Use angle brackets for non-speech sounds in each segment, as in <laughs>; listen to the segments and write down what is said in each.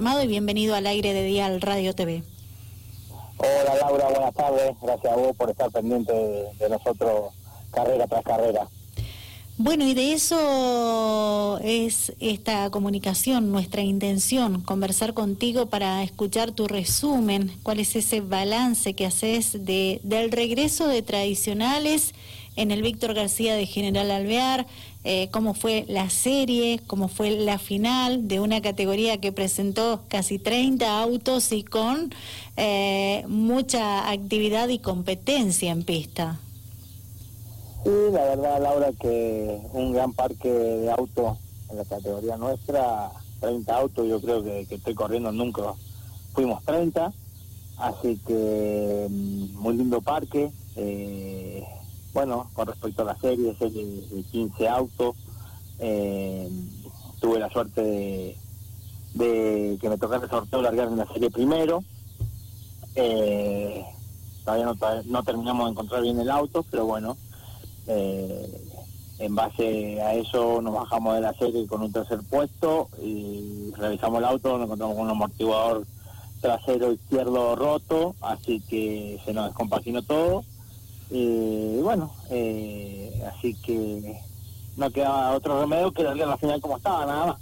y bienvenido al aire de Dial Radio TV. Hola Laura, buenas tardes. Gracias a vos por estar pendiente de, nosotros carrera tras carrera. Bueno, y de eso es esta comunicación, nuestra intención, conversar contigo para escuchar tu resumen, cuál es ese balance que haces de, del regreso de tradicionales en el Víctor García de General Alvear, eh, cómo fue la serie, cómo fue la final de una categoría que presentó casi 30 autos y con eh, mucha actividad y competencia en pista. Sí, la verdad, Laura, que un gran parque de autos en la categoría nuestra, 30 autos, yo creo que, que estoy corriendo nunca, fuimos 30, así que mm, muy lindo parque. Eh, bueno, con respecto a la serie, serie de 15 autos, eh, tuve la suerte de, que me tocara el sorteo largar en la serie primero. Eh, todavía no, terminamos de encontrar bien el auto, pero bueno, eh, en base a eso nos bajamos de la serie con un tercer puesto y realizamos el auto, nos encontramos con un amortiguador trasero izquierdo roto, así que se nos descompaginó todo y bueno, eh, así que no quedaba otro remedio que darle la final como estaba, nada más.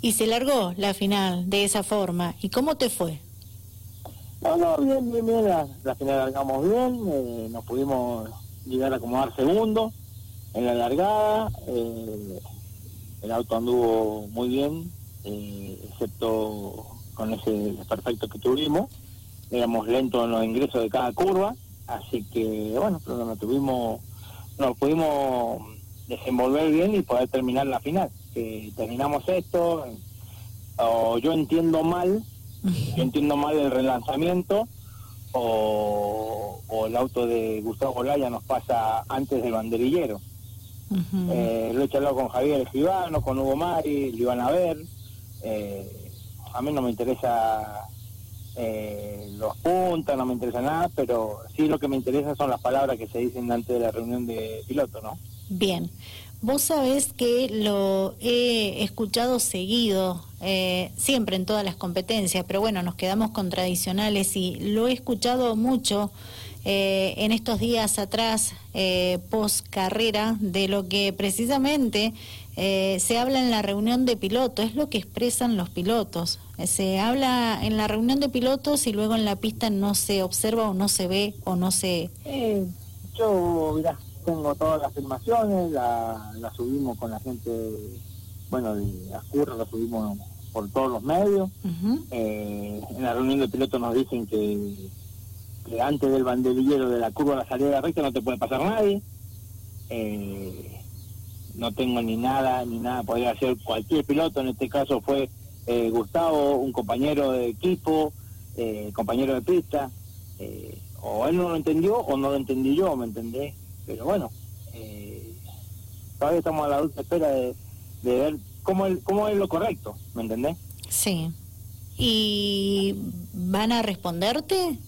Y se largó la final de esa forma. ¿Y cómo te fue? No, no, bien, bien, bien. La, final largamos bien. Eh, nos pudimos llegar a acomodar segundo en la largada. Eh, el auto anduvo muy bien, excepto con ese perfecto que tuvimos. Éramos lentos en los ingresos de cada curva. Así que, bueno, pero nos tuvimos, nos pudimos desenvolver bien y poder terminar la final. Que terminamos esto, o yo entiendo mal, yo entiendo mal el relanzamiento, o, el auto de Gustavo Golaya nos pasa antes del banderillero. Eh, lo he charlado con Javier Escribano, con Hugo Mari, lo iban a ver. Eh, a mí no me interesa eh, los puntos, no me interesa nada, pero sí lo que me interesa son las palabras que se dicen antes de la reunión de piloto, ¿no? Bien. Vos sabés que lo he escuchado seguido, eh, siempre en todas las competencias, pero bueno, nos quedamos con tradicionales y lo he escuchado mucho eh, en estos días atrás, eh, post carrera, de lo que precisamente eh, se habla en la reunión de pilotos, es lo que expresan los pilotos. Eh, se habla en la reunión de pilotos y luego en la pista no se observa o no se ve o no se... Eh, yo, mirá, tengo todas las filmaciones, la subimos con la gente, bueno, de Ascurra la subimos por todos los medios. en la reunión de pilotos nos dicen que, que antes del banderillero de la curva a la salida de la recta no te puede pasar nadie. Eh, no tengo ni nada, ni nada, podría ser cualquier piloto, en este caso fue eh, Gustavo, un compañero de equipo, eh, compañero de pista, eh, o él no lo entendió o no lo entendí yo, ¿me entendés? Pero bueno, todavía estamos a la dulce espera de, ver cómo, el, cómo es lo correcto, ¿me entendés? Sí. ¿Y van a responderte?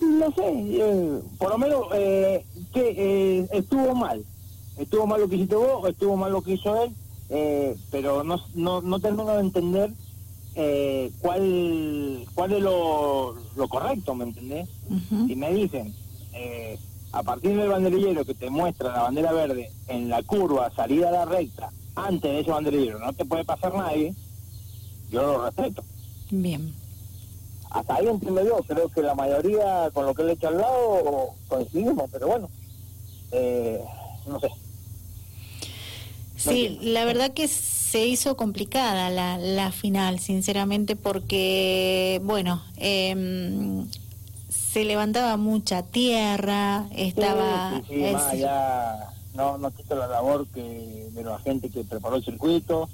No sé, por lo menos que estuvo mal estuvo mal lo que hiciste vos, estuvo mal lo que hizo él, eh, pero no, no, no termino de entender eh, cuál cuál es lo, lo correcto, ¿me entendés? Si me dicen, eh, a partir del banderillero que te muestra la bandera verde en la curva, salida a la recta, antes de ese banderillero no te puede pasar nadie, yo lo respeto. Bien. Hasta ahí entiendo yo, creo que la mayoría con lo que le he hecho al lado coincidimos, pero bueno, no sé. Sí, la verdad que se hizo complicada la, la final, sinceramente, porque, bueno, eh, se levantaba mucha tierra, estaba... Sí, sí, más allá, no, no quito la labor que de la gente que preparó el circuito,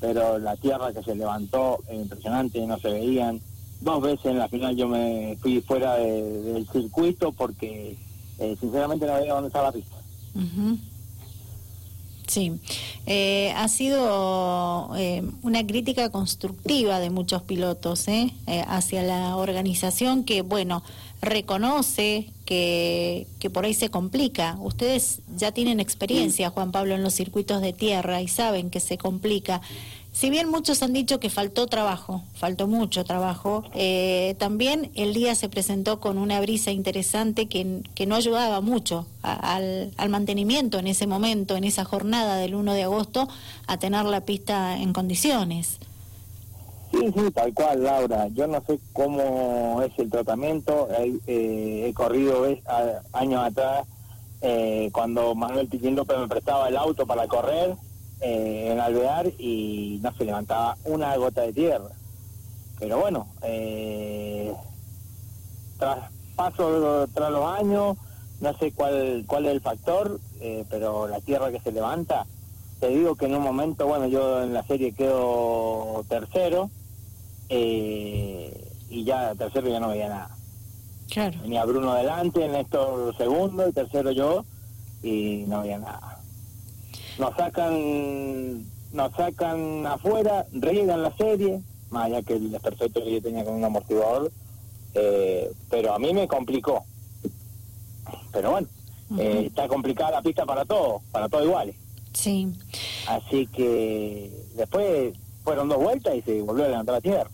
pero la tierra que se levantó es impresionante, no se veían. Dos veces en la final yo me fui fuera del circuito porque eh, sinceramente no veía dónde estaba la pista. Sí, eh, ha sido eh, una crítica constructiva de muchos pilotos ¿eh? hacia la organización que, bueno, reconoce que, que por ahí se complica. Ustedes ya tienen experiencia, Juan Pablo, en los circuitos de tierra y saben que se complica. Si bien muchos han dicho que faltó trabajo, faltó mucho trabajo, eh, también el día se presentó con una brisa interesante que, que no ayudaba mucho al, mantenimiento en ese momento, en esa jornada del 1 de agosto, a tener la pista en condiciones. Sí, sí, tal cual, Laura. Yo no sé cómo es el tratamiento. He, eh, he corrido años atrás eh, cuando Manuel Tiquín López me prestaba el auto para correr eh, en Alvear y no se levantaba una gota de tierra. Pero bueno, eh, tras paso tras los años, no sé cuál cuál es el factor, eh, pero la tierra que se levanta, te digo que en un momento, bueno, yo en la serie quedo tercero y ya tercero ya no veía nada. Claro. Venía Bruno adelante, en esto segundo y tercero yo y no veía nada nos sacan nos sacan afuera, riegan la serie, más allá que el desperfecto que yo tenía con un amortiguador, eh, pero a mí me complicó. Pero bueno, eh, está complicada la pista para todos, para todos iguales. Sí. Así que después fueron dos vueltas y se volvió a levantar la tierra.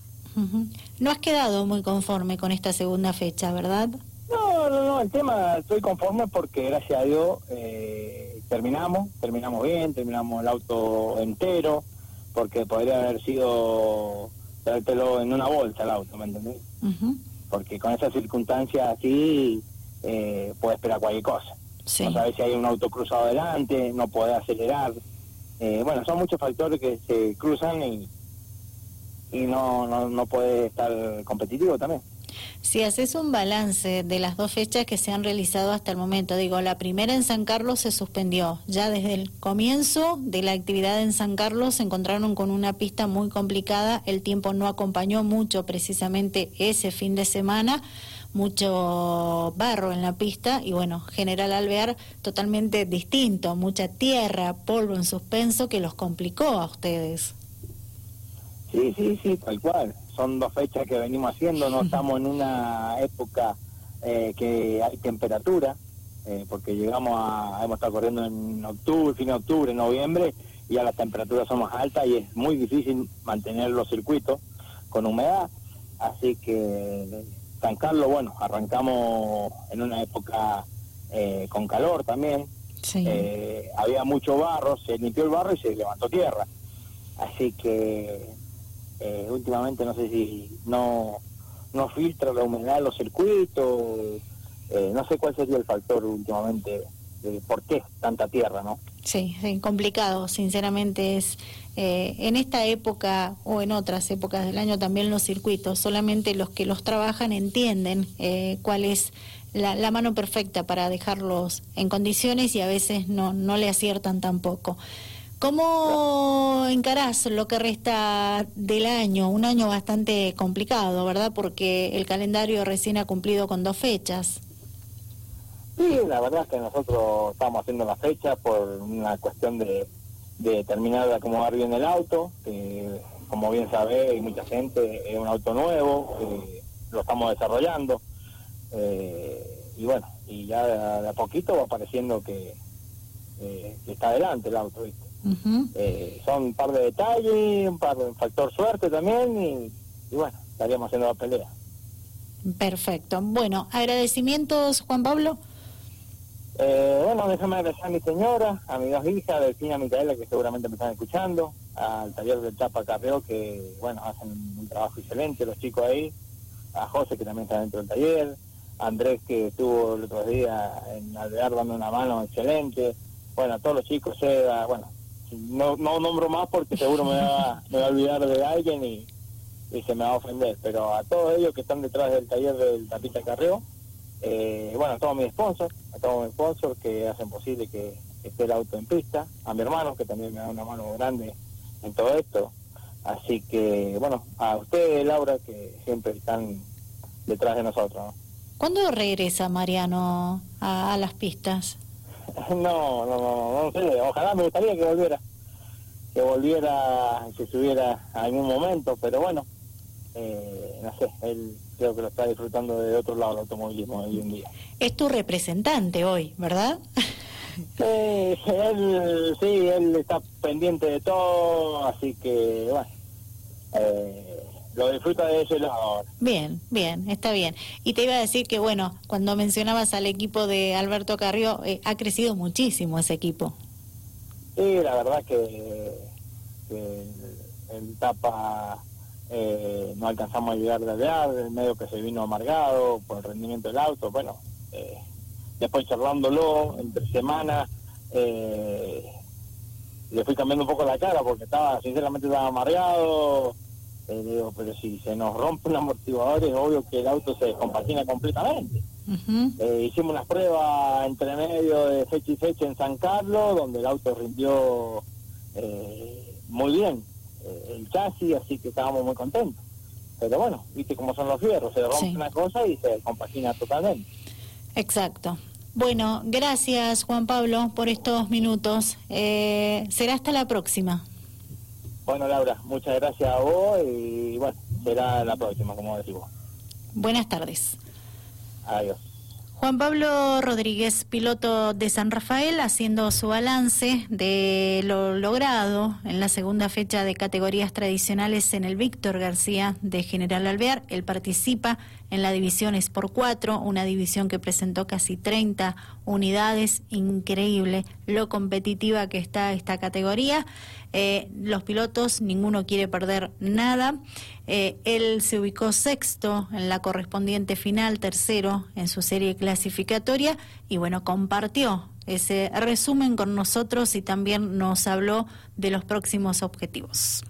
No has quedado muy conforme con esta segunda fecha, ¿verdad? No, no, no, el tema estoy conforme porque gracias a Dios eh, terminamos, terminamos bien, terminamos el auto entero, porque podría haber sido traértelo en una bolsa el auto, ¿me entendés? Porque con esas circunstancias así eh, puede esperar cualquier cosa. No sabes si hay un auto cruzado adelante, no puede acelerar. Eh, bueno, son muchos factores que se cruzan y, y no, no, no puede estar competitivo también. Si haces un balance de las dos fechas que se han realizado hasta el momento, digo, la primera en San Carlos se suspendió. Ya desde el comienzo de la actividad en San Carlos se encontraron con una pista muy complicada. El tiempo no acompañó mucho precisamente ese fin de semana mucho barro en la pista y bueno, General Alvear totalmente distinto, mucha tierra, polvo en suspenso que los complicó a ustedes. Sí, sí, sí, tal cual son dos fechas que venimos haciendo, no estamos en una época eh, que hay temperatura, eh, porque llegamos a, hemos estado corriendo en octubre, fin de octubre, noviembre, y ya las temperaturas son más altas y es muy difícil mantener los circuitos con humedad, así que San Carlos, bueno, arrancamos en una época eh, con calor también, había mucho barro, se limpió el barro y se levantó tierra, así que eh, últimamente no sé si no, no filtra la humedad en los circuitos, eh, no sé cuál sería el factor últimamente de por qué tanta tierra, ¿no? Sí, complicado, sinceramente es eh, en esta época o en otras épocas del año también los circuitos, solamente los que los trabajan entienden cuál es la, la, mano perfecta para dejarlos en condiciones y a veces no, no le aciertan tampoco. ¿Cómo encarás lo que resta del año? Un año bastante complicado, ¿verdad? Porque el calendario recién ha cumplido con dos fechas. Sí, la verdad es que nosotros estamos haciendo la fecha por una cuestión de, terminar de acomodar bien el auto. como bien sabe, hay mucha gente, es un auto nuevo, lo estamos desarrollando. Eh, y bueno, y ya de a, poquito va pareciendo que, que está adelante el auto, ¿viste? Eh, son un par de detalles, un par de factor suerte también y, bueno, estaríamos haciendo la pelea. Perfecto. Bueno, agradecimientos, Juan Pablo. Eh, bueno, déjame agradecer a mi señora, a mis dos hijas, Delfina y Micaela, que seguramente me están escuchando, al taller del Chapa Carreo, que, bueno, hacen un trabajo excelente los chicos ahí, a José, que también está dentro del taller, a Andrés, que estuvo el otro día en Alvear dando una mano excelente, bueno, a todos los chicos, Seda, bueno, no, no nombro más porque seguro me va, me va a olvidar de alguien y, se me va a ofender, pero a todos ellos que están detrás del taller del Tapita Carreo, eh, bueno, a todos mis sponsors, a todos mis sponsors que hacen posible que, esté el auto en pista, a mi hermano que también me da una mano grande en todo esto, así que bueno, a ustedes Laura que siempre están detrás de nosotros. ¿Cuándo regresa Mariano a las pistas? <laughs> No, no, no, no sé, ojalá me gustaría que volviera, que volviera, que subiera a algún momento, pero bueno, eh, no sé, él creo que lo está disfrutando de otro lado el automovilismo hoy en día. Es tu representante hoy, ¿verdad? <laughs> él, sí, él está pendiente de todo, así que bueno, eh, lo disfruta de ese lado Bien, bien, está bien. Y te iba a decir que bueno, cuando mencionabas al equipo de Alberto Carrió, eh, ha crecido muchísimo ese equipo. Sí, la verdad que, que en etapa eh, no alcanzamos a llegar de alvear, el medio que se vino amargado por el rendimiento del auto, bueno, eh, después charlándolo entre semanas, eh, le fui cambiando un poco la cara porque estaba, sinceramente estaba amargado, eh, digo, pero si se nos rompe un amortiguador es obvio que el auto se descompagina completamente. hicimos unas pruebas entre medio de fecha y fecha en San Carlos, donde el auto rindió muy bien eh, el chasis, así que estábamos muy contentos. Pero bueno, viste cómo son los fierros, se rompe una cosa y se compagina totalmente. Exacto. Bueno, gracias Juan Pablo por estos minutos. Eh, será hasta la próxima. Bueno, Laura, muchas gracias a vos y bueno, será la próxima, como decimos. Buenas tardes. Adiós. Juan Pablo Rodríguez, piloto de San Rafael, haciendo su balance de lo logrado en la segunda fecha de categorías tradicionales en el Víctor García de General Alvear. Él participa en la división por 4, una división que presentó casi 30 unidades. Increíble lo competitiva que está esta categoría. Eh, los pilotos, ninguno quiere perder nada. Eh, él se ubicó sexto en la correspondiente final, tercero en su serie clasificatoria y bueno, compartió ese resumen con nosotros y también nos habló de los próximos objetivos.